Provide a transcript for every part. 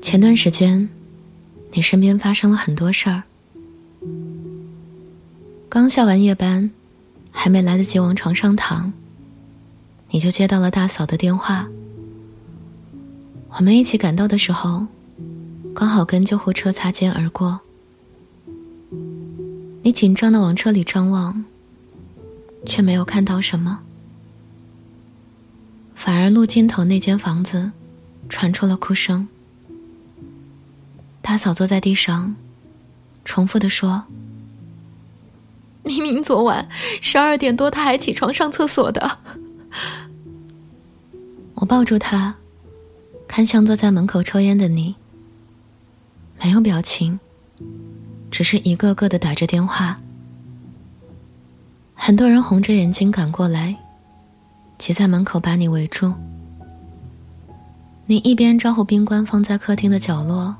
前段时间，你身边发生了很多事儿。刚下完夜班，还没来得及往床上躺，你就接到了大嫂的电话。我们一起赶到的时候，刚好跟救护车擦肩而过。你紧张的往车里张望，却没有看到什么，反而路尽头那间房子传出了哭声。大嫂坐在地上，重复的说：“明明昨晚十二点多他还起床上厕所的。”我抱住他，看向坐在门口抽烟的你，没有表情，只是一个个的打着电话。很多人红着眼睛赶过来，挤在门口把你围住。你一边招呼宾馆放在客厅的角落。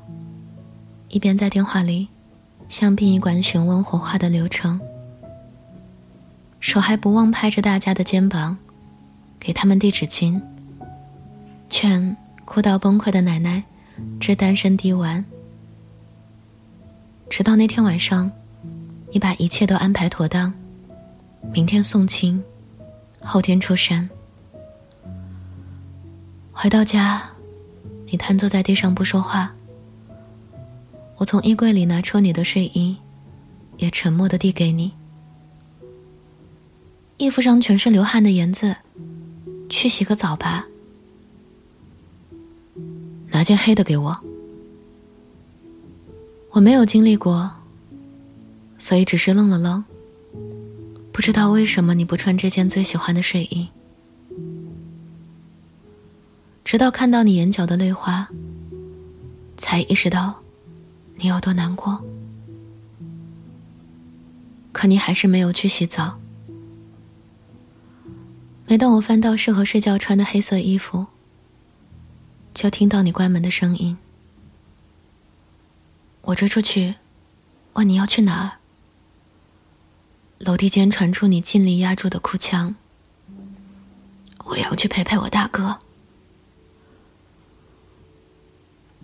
一边在电话里向殡仪馆询问火化的流程，手还不忘拍着大家的肩膀，给他们递纸巾，劝哭到崩溃的奶奶织单身滴完。直到那天晚上，你把一切都安排妥当，明天送亲，后天出山。回到家，你瘫坐在地上不说话。我从衣柜里拿出你的睡衣，也沉默的递给你。衣服上全是流汗的盐渍，去洗个澡吧。拿件黑的给我。我没有经历过，所以只是愣了愣，不知道为什么你不穿这件最喜欢的睡衣。直到看到你眼角的泪花，才意识到。你有多难过？可你还是没有去洗澡。每当我翻到适合睡觉穿的黑色衣服，就听到你关门的声音。我追出去，问你要去哪儿。楼梯间传出你尽力压住的哭腔。我要去陪陪我大哥。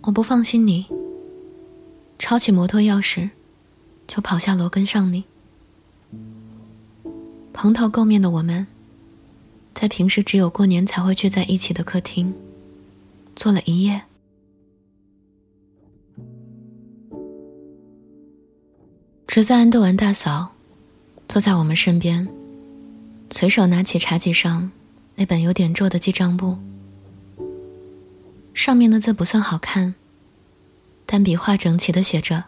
我不放心你。抄起摩托钥匙，就跑下楼跟上你。蓬头垢面的我们，在平时只有过年才会聚在一起的客厅，坐了一夜。侄子安顿完大嫂，坐在我们身边，随手拿起茶几上那本有点皱的记账簿，上面的字不算好看。但笔画整齐的写着：“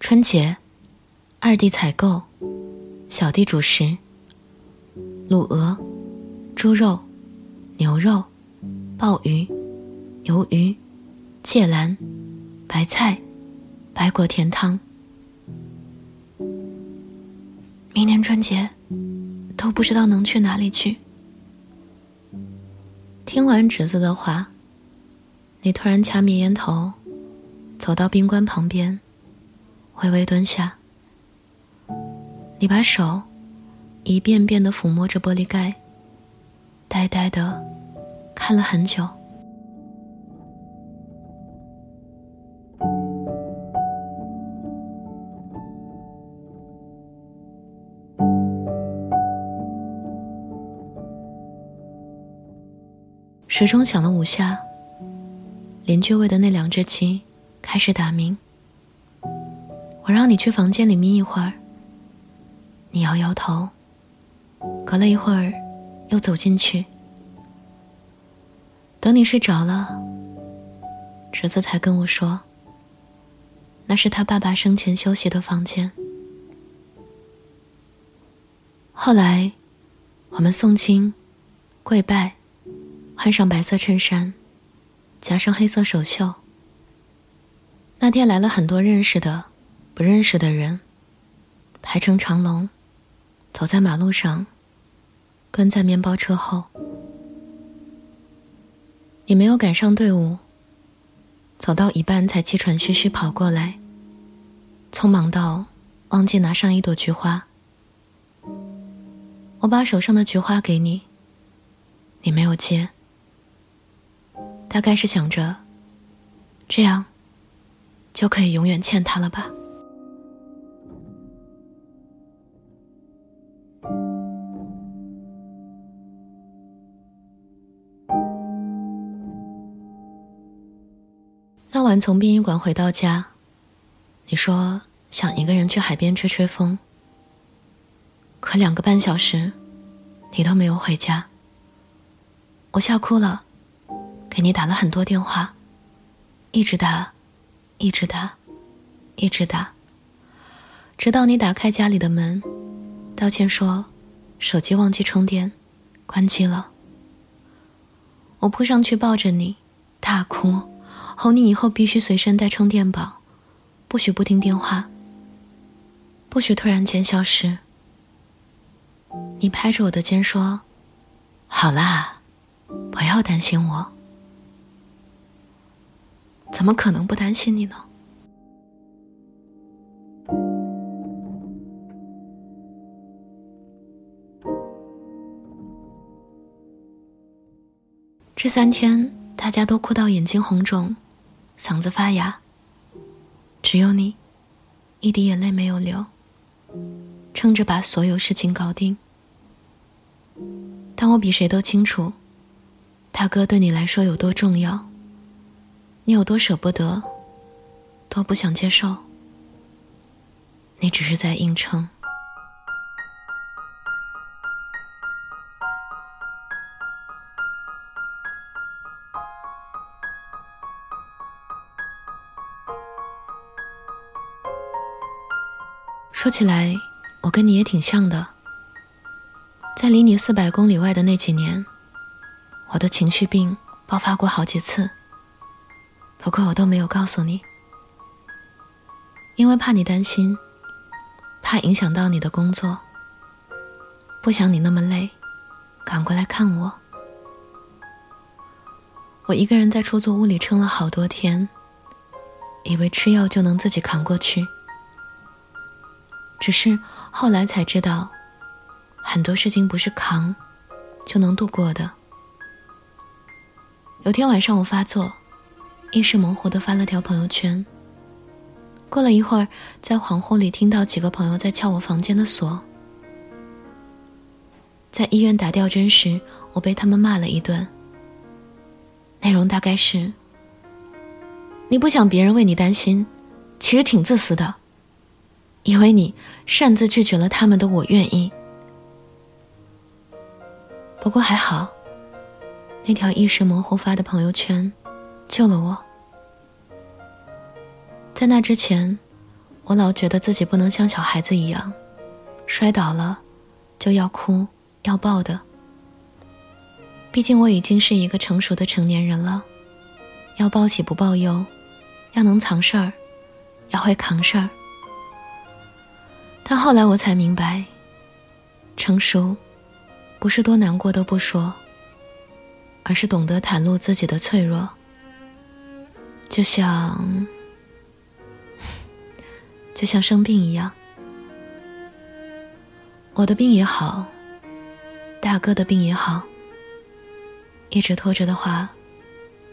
春节，二弟采购，小弟主食。卤鹅、猪肉、牛肉、鲍鱼、鱿鱼、芥蓝、白菜、白果甜汤。明年春节，都不知道能去哪里去。”听完侄子的话，你突然掐灭烟头。走到冰棺旁边，微微蹲下。你把手一遍遍的抚摸着玻璃盖，呆呆的看了很久。时钟响了五下，邻居喂的那两只鸡。开始打鸣。我让你去房间里眯一会儿，你摇摇头。隔了一会儿，又走进去。等你睡着了，侄子才跟我说，那是他爸爸生前休息的房间。后来，我们诵经、跪拜，换上白色衬衫，加上黑色手袖。那天来了很多认识的、不认识的人，排成长龙，走在马路上，跟在面包车后。你没有赶上队伍，走到一半才气喘吁吁跑过来，匆忙到忘记拿上一朵菊花。我把手上的菊花给你，你没有接，大概是想着。这样就可以永远欠他了吧？那晚从殡仪馆回到家，你说想一个人去海边吹吹风，可两个半小时，你都没有回家，我吓哭了，给你打了很多电话，一直打，一直打，一直打，直到你打开家里的门，道歉说手机忘记充电，关机了。我扑上去抱着你，大哭。吼你以后必须随身带充电宝，不许不听电话，不许突然间消失。你拍着我的肩说：“好啦，不要担心我。”怎么可能不担心你呢？这三天大家都哭到眼睛红肿。嗓子发哑，只有你，一滴眼泪没有流，撑着把所有事情搞定。但我比谁都清楚，大哥对你来说有多重要，你有多舍不得，多不想接受，你只是在硬撑。说起来，我跟你也挺像的。在离你四百公里外的那几年，我的情绪病爆发过好几次。不过我都没有告诉你，因为怕你担心，怕影响到你的工作，不想你那么累，赶过来看我。我一个人在出租屋里撑了好多天，以为吃药就能自己扛过去。只是后来才知道，很多事情不是扛就能度过的。有天晚上我发作，意识模糊的发了条朋友圈。过了一会儿，在恍惚里听到几个朋友在撬我房间的锁。在医院打吊针时，我被他们骂了一顿。内容大概是：你不想别人为你担心，其实挺自私的。因为你擅自拒绝了他们的“我愿意”，不过还好，那条意识模糊发的朋友圈救了我。在那之前，我老觉得自己不能像小孩子一样，摔倒了就要哭要抱的。毕竟我已经是一个成熟的成年人了，要报喜不报忧，要能藏事儿，要会扛事儿。但后来我才明白，成熟，不是多难过都不说，而是懂得袒露自己的脆弱。就像，就像生病一样，我的病也好，大哥的病也好，一直拖着的话，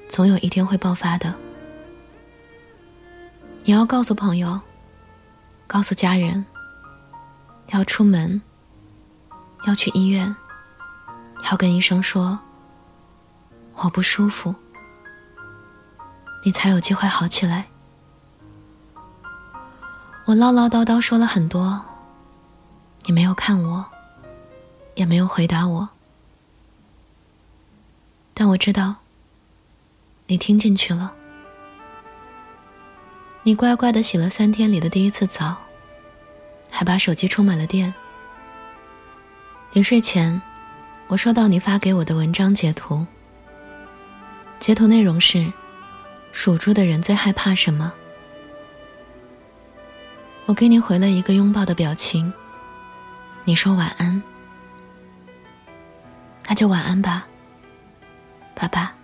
总有一天会爆发的。你要告诉朋友，告诉家人。要出门，要去医院，要跟医生说我不舒服，你才有机会好起来。我唠唠叨叨说了很多，你没有看我，也没有回答我，但我知道你听进去了。你乖乖的洗了三天里的第一次澡。还把手机充满了电。临睡前，我收到你发给我的文章截图。截图内容是：属猪的人最害怕什么？我给你回了一个拥抱的表情。你说晚安，那就晚安吧，爸爸。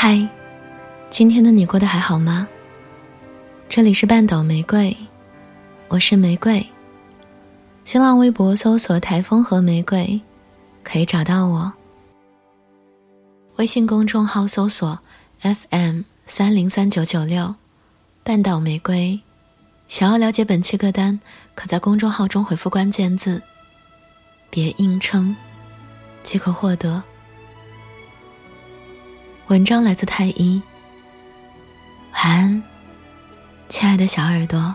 嗨，今天的你过得还好吗？这里是半岛玫瑰，我是玫瑰。新浪微博搜索“台风和玫瑰”，可以找到我。微信公众号搜索 “FM 三零三九九六”，半岛玫瑰。想要了解本期歌单，可在公众号中回复关键字“别硬撑”，即可获得。文章来自太一，晚安，亲爱的小耳朵。